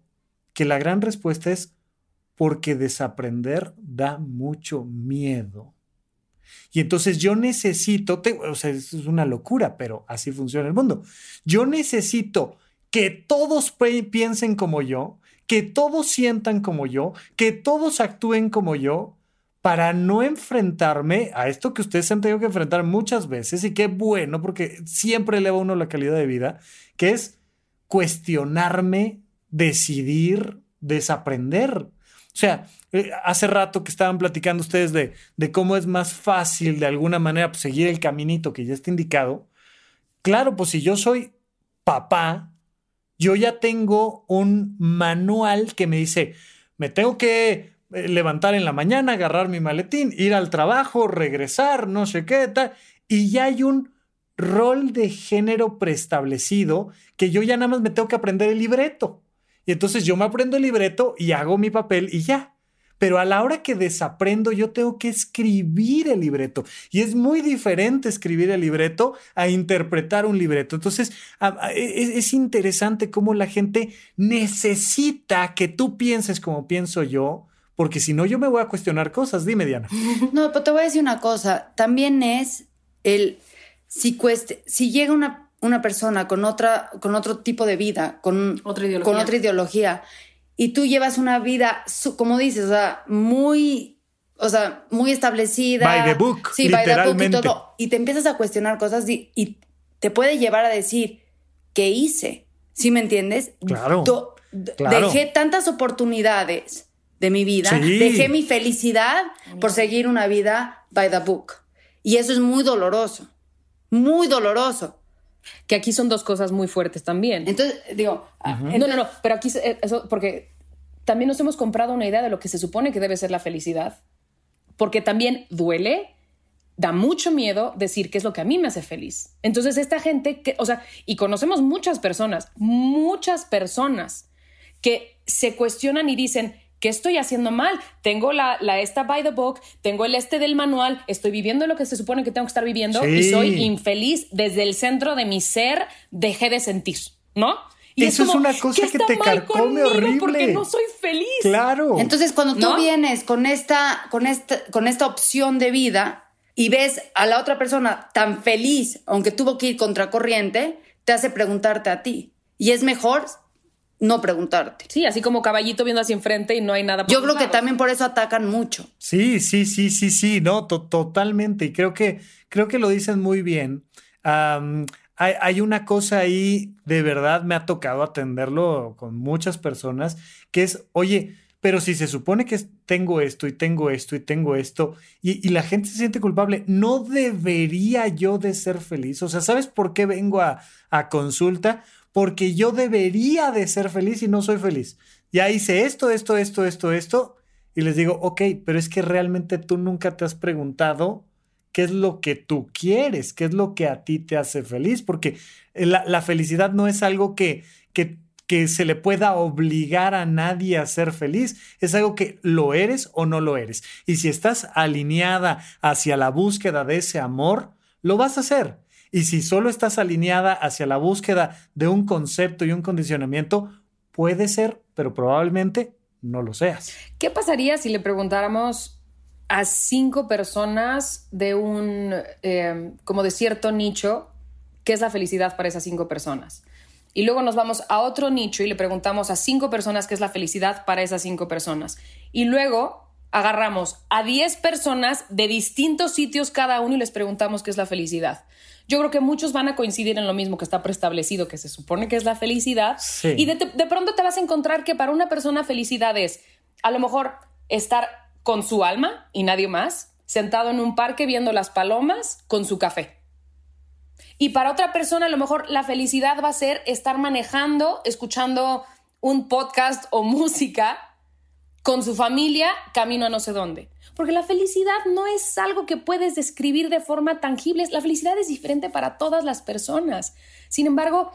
que la gran respuesta es porque desaprender da mucho miedo. Y entonces yo necesito, o sea, es una locura, pero así funciona el mundo. Yo necesito que todos piensen como yo, que todos sientan como yo, que todos actúen como yo, para no enfrentarme a esto que ustedes han tenido que enfrentar muchas veces y qué bueno, porque siempre eleva uno la calidad de vida, que es cuestionarme, decidir, desaprender. O sea, eh, hace rato que estaban platicando ustedes de, cómo es más fácil de alguna manera pues, seguir el caminito que ya está indicado. Claro, pues si yo soy papá, yo ya tengo un manual que me dice, me tengo que eh, levantar en la mañana, agarrar mi maletín, ir al trabajo, regresar, no sé qué, tal. Y ya hay un rol de género preestablecido que yo ya nada más me tengo que aprender el libreto. Y entonces yo me aprendo el libreto y hago mi papel y ya. Pero a la hora que desaprendo, yo tengo que escribir el libreto. Y es muy diferente escribir el libreto a interpretar un libreto. Entonces, e, es interesante cómo la gente necesita que tú pienses como pienso yo, porque si no, yo me voy a cuestionar cosas. Dime, Diana. No, pero te voy a decir una cosa. También es el, si, cueste, si llega una, una persona con, otra, con otro tipo de vida, con otra ideología, con otra ideología y tú llevas una vida, como dices, o sea, muy, o sea, muy establecida. By the book. Sí, by the book y todo. Y te empiezas a cuestionar cosas y, te puede llevar a decir, ¿qué hice? ¿Sí me entiendes? Claro, Dejé tantas oportunidades de mi vida, dejé mi felicidad por seguir una vida by the book. Y eso es muy doloroso muy doloroso. Que aquí son dos cosas muy fuertes también. Entonces, digo, no, no, no, pero aquí eh, eso, porque también nos hemos comprado una idea de lo que se supone que debe ser la felicidad, porque también duele, da mucho miedo decir qué es lo que a mí me hace feliz. Entonces, esta gente que, o sea, y conocemos muchas personas, muchas personas que se cuestionan y dicen, ¿qué estoy haciendo mal? Tengo la, la, esta by the book, tengo el este del manual, estoy viviendo lo que se supone que tengo que estar viviendo y soy infeliz desde el centro de mi ser, dejé de sentir, ¿no? Y Eso es, una cosa que te carcome horrible. Porque no soy feliz. Claro. Entonces, cuando tú vienes con esta, con, esta, con esta opción de vida y ves a la otra persona tan feliz, aunque tuvo que ir contracorriente, te hace preguntarte a ti. Y es mejor no preguntarte. Sí, así como caballito viendo hacia enfrente y no hay nada. Yo creo que también por eso atacan mucho. Sí, sí, sí, sí, sí, no, totalmente. Y creo que, creo que lo dicen muy bien. hay, hay, una cosa ahí, de verdad me ha tocado atenderlo con muchas personas, que es, oye, pero si se supone que tengo esto y tengo esto y tengo esto y, y, la gente se siente culpable, ¿no debería yo de ser feliz? O sea, ¿sabes por qué vengo a, a consulta? Porque yo debería de ser feliz y no soy feliz. Ya hice esto, esto, esto, esto, esto, y les digo, ok, pero es que realmente tú nunca te has preguntado qué es lo que tú quieres, qué es lo que a ti te hace feliz, porque la, felicidad no es algo que, que, que se le pueda obligar a nadie a ser feliz, es algo que lo eres o no lo eres. Y si estás alineada hacia la búsqueda de ese amor, lo vas a hacer. Y si solo estás alineada hacia la búsqueda de un concepto y un condicionamiento, puede ser, pero probablemente no lo seas. ¿Qué pasaría si le preguntáramos a cinco personas de un, eh, como de cierto nicho, qué es la felicidad para esas cinco personas? Y luego nos vamos a otro nicho y le preguntamos a cinco personas qué es la felicidad para esas cinco personas. Y luego agarramos a diez personas de distintos sitios cada uno y les preguntamos qué es la felicidad yo creo que muchos van a coincidir en lo mismo que está preestablecido, que se supone que es la felicidad. Y de, pronto te vas a encontrar que para una persona felicidad es a lo mejor estar con su alma y nadie más, sentado en un parque viendo las palomas con su café. Y para otra persona a lo mejor la felicidad va a ser estar manejando, escuchando un podcast o música con su familia camino a no sé dónde. Porque la felicidad no es algo que puedes describir de forma tangible. La felicidad es diferente para todas las personas. Sin embargo,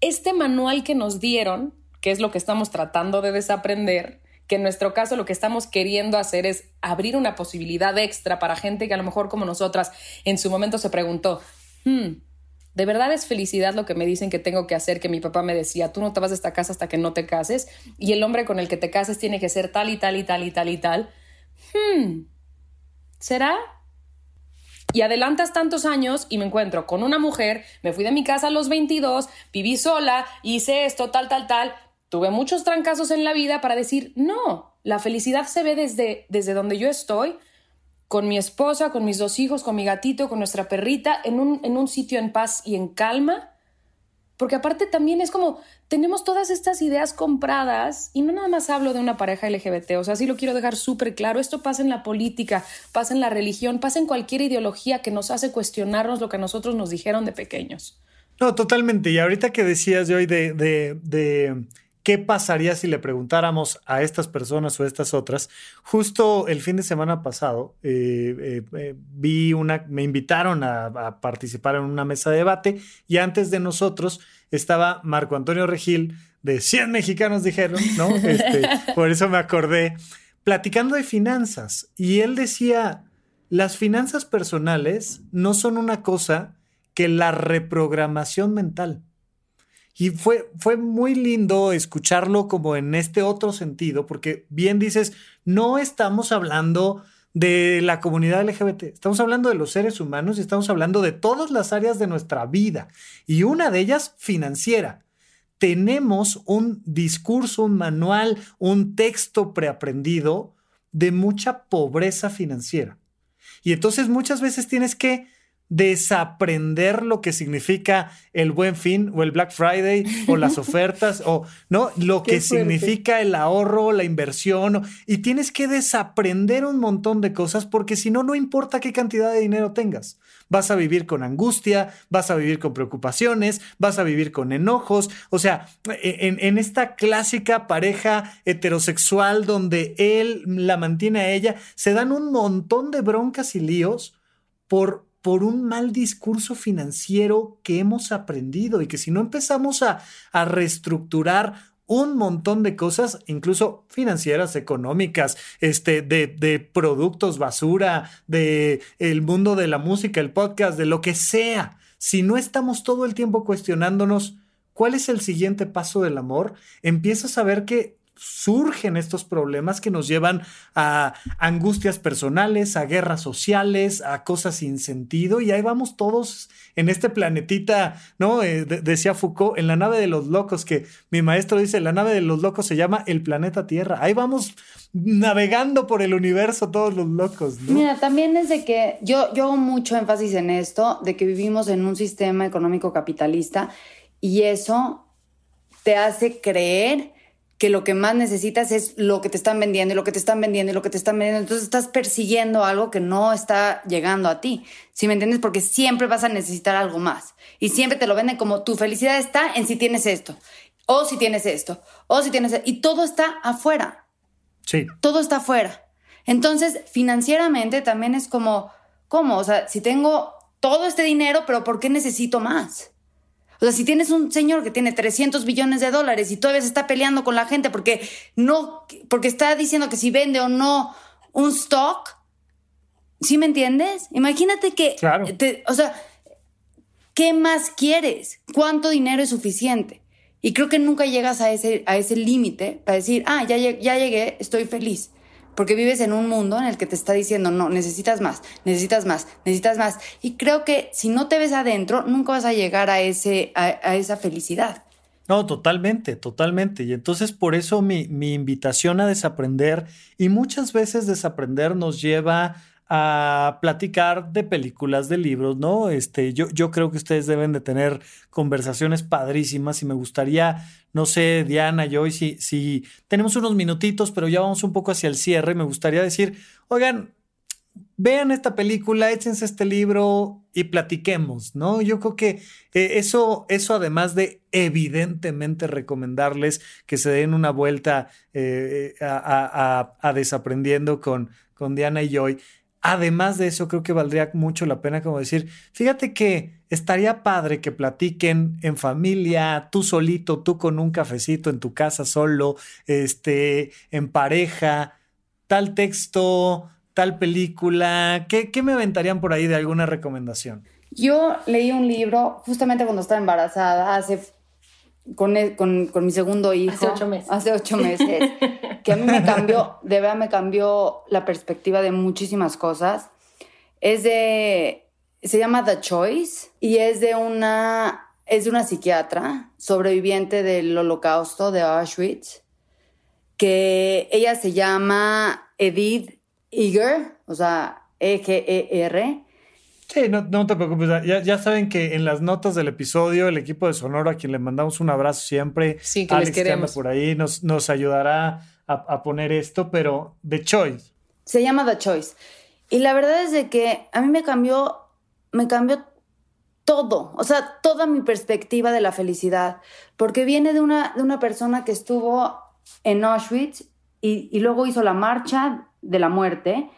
este manual que nos dieron, que es lo que estamos tratando de desaprender, que en nuestro caso lo que estamos queriendo hacer es abrir una posibilidad extra para gente que a lo mejor como nosotras en su momento se preguntó, hmm, ¿de verdad es felicidad lo que me dicen que tengo que hacer? Que mi papá me decía, tú no te vas de esta casa hasta que no te cases y el hombre con el que te cases tiene que ser tal y tal y tal y tal y tal hmm, ¿será? Y adelantas tantos años y me encuentro con una mujer, me fui de mi casa a los 22, viví sola, hice esto, tal, tal, tal. Tuve muchos trancazos en la vida para decir, no, la felicidad se ve desde, desde donde yo estoy, con mi esposa, con mis dos hijos, con mi gatito, con nuestra perrita, en un, en un sitio en paz y en calma porque aparte también es como, tenemos todas estas ideas compradas y no nada más hablo de una pareja LGBT, o sea, sí lo quiero dejar súper claro, esto pasa en la política, pasa en la religión, pasa en cualquier ideología que nos hace cuestionarnos lo que a nosotros nos dijeron de pequeños. No, totalmente. Y ahorita que decías de hoy de, de ¿Qué pasaría si le preguntáramos a estas personas o a estas otras? Justo el fin de semana pasado eh, eh, eh, vi una, me invitaron a, participar en una mesa de debate y antes de nosotros estaba Marco Antonio Regil de 100 mexicanos dijeron, ¿no? Este, por eso me acordé, platicando de finanzas y él decía, las finanzas personales no son una cosa que la reprogramación mental. Y fue, fue muy lindo escucharlo como en este otro sentido, porque bien dices, no estamos hablando de la comunidad LGBT, estamos hablando de los seres humanos y estamos hablando de todas las áreas de nuestra vida y una de ellas financiera. Tenemos un discurso, un manual, un texto preaprendido de mucha pobreza financiera. Y entonces muchas veces tienes que desaprender lo que significa el buen fin o el Black Friday o las ofertas o no lo que significa el ahorro, la inversión y tienes que desaprender un montón de cosas porque si no no importa qué cantidad de dinero tengas. Vas a vivir con angustia, vas a vivir con preocupaciones, vas a vivir con enojos. O sea, e, en, en esta clásica pareja heterosexual donde él la mantiene a ella, se dan un montón de broncas y líos por por un mal discurso financiero que hemos aprendido y que si no empezamos a, reestructurar un montón de cosas, incluso financieras, económicas, este, de, de, productos basura, de el mundo de la música, el podcast, de lo que sea. Si no estamos todo el tiempo cuestionándonos cuál es el siguiente paso del amor, empiezas a ver que surgen estos problemas que nos llevan a angustias personales, a guerras sociales, a cosas sin sentido y ahí vamos todos en este planetita, ¿no? Eh, decía Foucault, en la nave de los locos, que mi maestro dice, la nave de los locos se llama el planeta Tierra. Ahí vamos navegando por el universo todos los locos. Mira, también es de que yo, yo hago mucho énfasis en esto, de que vivimos en un sistema económico capitalista y eso te hace creer que lo que más necesitas es lo que te están vendiendo y lo que te están vendiendo y lo que te están vendiendo. Entonces estás persiguiendo algo que no está llegando a ti. ¿Sí me entiendes? Porque siempre vas a necesitar algo más. Y siempre te lo venden como tu felicidad está en si tienes esto, o si tienes esto, o si tienes... Y todo está afuera. Sí. Todo está afuera. Entonces, financieramente también es como, ¿cómo? O sea, si tengo todo este dinero, pero ¿por qué necesito más? O sea, si tienes un señor que tiene 300 billones de dólares y todavía se está peleando con la gente porque no, porque está diciendo que si vende o no un stock, ¿sí me entiendes? Imagínate que, claro. o sea, ¿qué más quieres? ¿Cuánto dinero es suficiente? Y creo que nunca llegas a ese, a ese límite para decir, ah, ya, ya llegué, estoy feliz porque vives en un mundo en el que te está diciendo, no, necesitas más, necesitas más, necesitas más. Y creo que si no te ves adentro, nunca vas a llegar a, ese, a, esa felicidad. No, totalmente, totalmente. Y entonces por eso mi, mi invitación a desaprender, y muchas veces desaprender nos lleva a platicar de películas, de libros, ¿no? Este, yo, yo creo que ustedes deben de tener conversaciones padrísimas y me gustaría, no sé, Diana, yo, si, si tenemos unos minutitos, pero ya vamos un poco hacia el cierre, me gustaría decir, oigan, vean esta película, échense este libro y platiquemos, ¿no? Yo creo que eh, eso, eso además de evidentemente recomendarles que se den una vuelta eh, a, a, desaprendiendo con, con Diana y Joy, Además de eso, creo que valdría mucho la pena como decir, fíjate que estaría padre que platiquen en familia, tú solito, tú con un cafecito en tu casa solo, este, en pareja, tal texto, tal película. ¿Qué, qué me aventarían por ahí de alguna recomendación? Yo leí un libro justamente cuando estaba embarazada, hace con, con, mi segundo hijo. Hace ocho meses. Hace ocho meses. que a mí me cambió, de verdad me cambió la perspectiva de muchísimas cosas. Es de, se llama The Choice y es de una, es de una psiquiatra sobreviviente del holocausto de Auschwitz, que ella se llama Edith Eger, o sea, E-G-E-R Sí, no, te preocupes. Ya, saben que en las notas del episodio, el equipo de Sonora, a quien le mandamos un abrazo siempre, sí, que Alex les por ahí, nos, nos ayudará a, poner esto, pero The Choice. Se llama The Choice. Y la verdad es de que a mí me cambió, me cambió todo, o sea, toda mi perspectiva de la felicidad, porque viene de una, de una persona que estuvo en Auschwitz y, y luego hizo la marcha de la muerte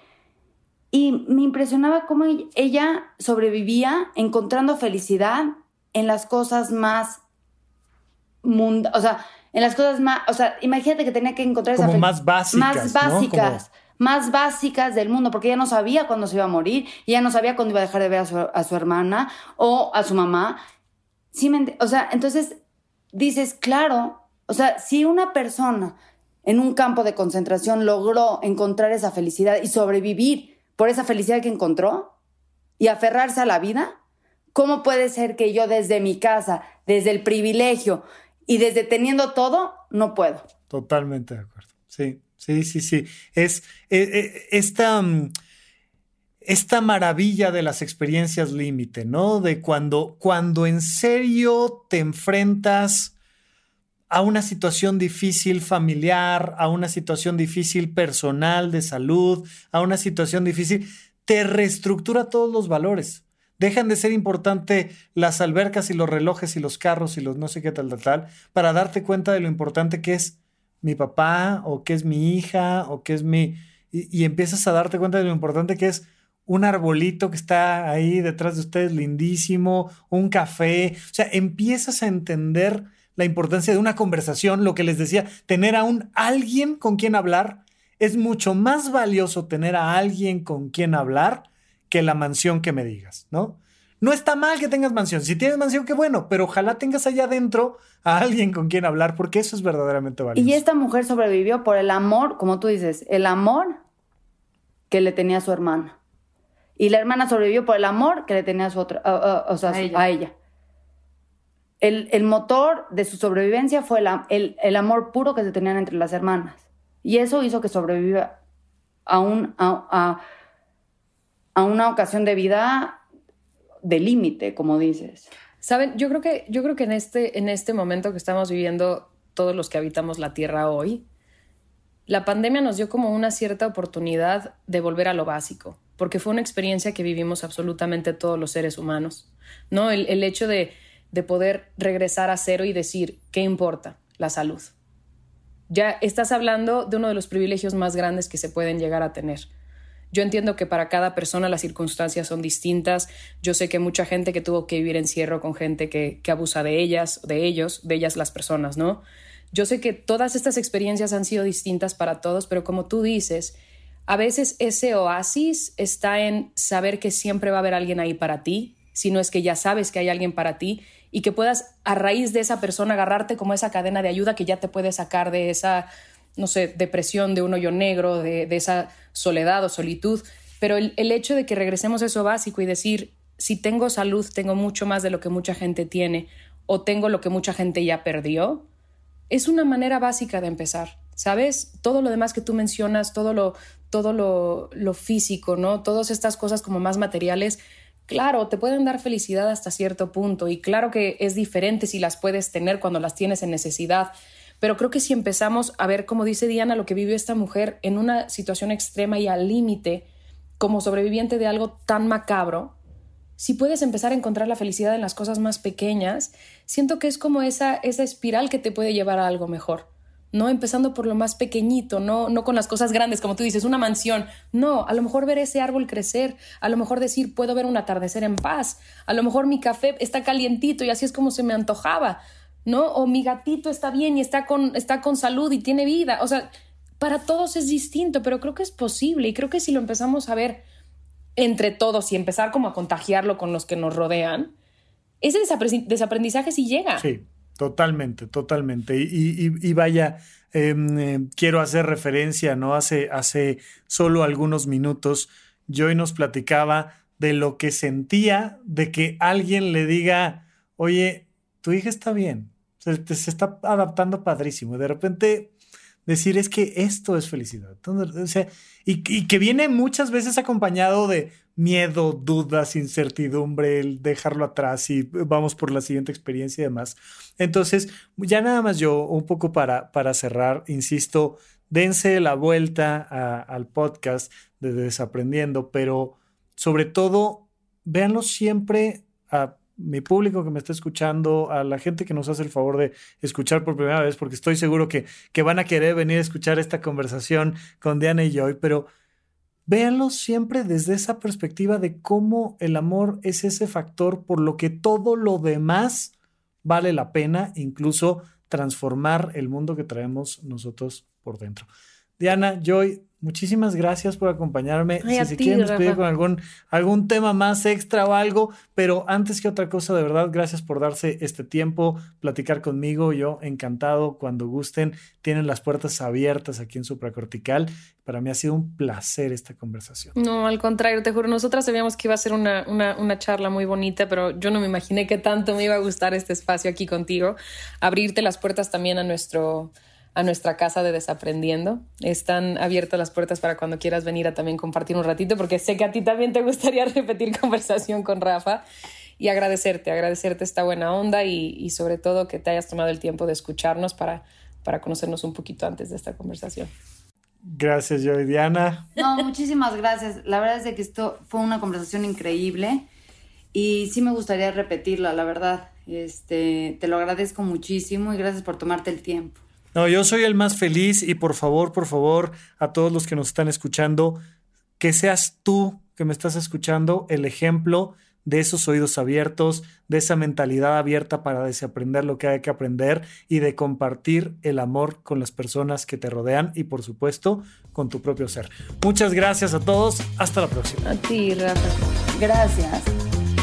y me impresionaba cómo ella sobrevivía encontrando felicidad en las cosas más mundanas, o sea, en las cosas más, o sea, imagínate que tenía que encontrar Como más básicas, más básicas, más básicas del mundo, porque ella no sabía cuándo se iba a morir, ella no sabía cuándo iba a dejar de ver a su, a su hermana o a su mamá. Sí, o sea, entonces dices, claro, o sea, si una persona en un campo de concentración logró encontrar esa felicidad y sobrevivir por esa felicidad que encontró y aferrarse a la vida? ¿Cómo puede ser que yo desde mi casa, desde el privilegio y desde teniendo todo, no puedo? Totalmente de acuerdo. Sí, sí, sí, sí. Es eh, eh, esta... Mm, esta maravilla de las experiencias límite, ¿no? De cuando, cuando en serio te enfrentas a una situación difícil familiar, a una situación difícil personal de salud, a una situación difícil, te reestructura todos los valores. Dejan de ser importante las albercas y los relojes y los carros y los no sé qué tal, tal, tal, para darte cuenta de lo importante que es mi papá o que es mi hija o que es mi... Y, empiezas a darte cuenta de lo importante que es un arbolito que está ahí detrás de ustedes lindísimo, un café. O sea, empiezas a entender la importancia de una conversación, lo que les decía, tener a un alguien con quien hablar. Es mucho más valioso tener a alguien con quien hablar que la mansión que me digas, ¿no? No está mal que tengas mansión. Si tienes mansión, qué bueno, pero ojalá tengas allá adentro a alguien con quien hablar, porque eso es verdaderamente valioso. Y esta mujer sobrevivió por el amor, como tú dices, el amor que le tenía a su hermana. Y la hermana sobrevivió por el amor que le tenía a su otra, o sea, a ella. El, motor de su sobrevivencia fue el, el, amor puro que se tenían entre las hermanas. Y eso hizo que sobreviva a un, a, a una ocasión de vida de límite, como dices. Saben, yo creo que, yo creo que en, este, en este momento que estamos viviendo todos los que habitamos la Tierra hoy, la pandemia nos dio como una cierta oportunidad de volver a lo básico, porque fue una experiencia que vivimos absolutamente todos los seres humanos, ¿no? El, el hecho de, de poder regresar a cero y decir, ¿qué importa? La salud. Ya estás hablando de uno de los privilegios más grandes que se pueden llegar a tener yo entiendo que para cada persona las circunstancias son distintas. Yo sé que mucha gente que tuvo que vivir encierro con gente que, que abusa de ellas, de ellos, de ellas las personas, ¿no? Yo sé que todas estas experiencias han sido distintas para todos, pero como tú dices, a veces ese oasis está en saber que siempre va a haber alguien ahí para ti, si no es que ya sabes que hay alguien para ti y que puedas a raíz de esa persona agarrarte como esa cadena de ayuda que ya te puede sacar de esa no sé, depresión, de un hoyo negro, de, esa soledad o solitud, pero el, hecho de que regresemos a eso básico y decir, si tengo salud, tengo mucho más de lo que mucha gente tiene o tengo lo que mucha gente ya perdió, es una manera básica de empezar. ¿Sabes? Todo lo demás que tú mencionas, todo lo, todo lo, lo físico, ¿no? Todas estas cosas como más materiales, claro, te pueden dar felicidad hasta cierto punto y claro que es diferente si las puedes tener cuando las tienes en necesidad, pero creo que si empezamos a ver, como dice Diana, lo que vivió esta mujer en una situación extrema y al límite, como sobreviviente de algo tan macabro, si puedes empezar a encontrar la felicidad en las cosas más pequeñas, siento que es como esa, esa espiral que te puede llevar a algo mejor. No empezando por lo más pequeñito, no, no con las cosas grandes, como tú dices, una mansión. No, a lo mejor ver ese árbol crecer, a lo mejor decir, puedo ver un atardecer en paz, a lo mejor mi café está calientito y así es como se me antojaba, ¿no? O mi gatito está bien y está con, está con salud y tiene vida. O sea, para todos es distinto, pero creo que es posible y creo que si lo empezamos a ver entre todos y empezar como a contagiarlo con los que nos rodean, ese desaprendizaje sí llega. Sí, totalmente, totalmente. Y, vaya, em, em, quiero hacer referencia, ¿no? Hace, hace solo algunos minutos, Joy nos platicaba de lo que sentía de que alguien le diga, oye, tu hija está bien, se, se está adaptando padrísimo. De repente decir es que esto es felicidad. o sea, y, que viene muchas veces acompañado de miedo, dudas, incertidumbre, el dejarlo atrás y vamos por la siguiente experiencia y demás. Entonces, ya nada más yo, un poco para, para cerrar, insisto, dense la vuelta al podcast de Desaprendiendo, pero sobre todo, véanlo siempre a mi público que me está escuchando, a la gente que nos hace el favor de escuchar por primera vez, porque estoy seguro que, que van a querer venir a escuchar esta conversación con Diana y Joy, pero véanlo siempre desde esa perspectiva de cómo el amor es ese factor por lo que todo lo demás vale la pena, incluso transformar el mundo que traemos nosotros por dentro. Diana, Joy, muchísimas gracias por acompañarme. si se quieren despedir con algún, algún tema más extra o algo, pero antes que otra cosa, de verdad, gracias por darse este tiempo, platicar conmigo. Yo encantado, cuando gusten, tienen las puertas abiertas aquí en Supracortical. Para mí ha sido un placer esta conversación. No, al contrario, te juro, nosotras sabíamos que iba a ser una, una, una charla muy bonita, pero yo no me imaginé que tanto me iba a gustar este espacio aquí contigo. Abrirte las puertas también a nuestro a nuestra casa de Desaprendiendo. Están abiertas las puertas para cuando quieras venir a también compartir un ratito, porque sé que a ti también te gustaría repetir conversación con Rafa. Y agradecerte, agradecerte esta buena onda y, sobre todo que te hayas tomado el tiempo de escucharnos para, para conocernos un poquito antes de esta conversación. Gracias, yo Diana. No, muchísimas gracias. La verdad es que esto fue una conversación increíble y sí me gustaría repetirla, la verdad. Este, te lo agradezco muchísimo y gracias por tomarte el tiempo. No, yo soy el más feliz y por favor, por favor, a todos los que nos están escuchando, que seas tú que me estás escuchando el ejemplo de esos oídos abiertos, de esa mentalidad abierta para desaprender lo que hay que aprender y de compartir el amor con las personas que te rodean y por supuesto con tu propio ser. Muchas gracias a todos, hasta la próxima. A ti, Rafa. Gracias.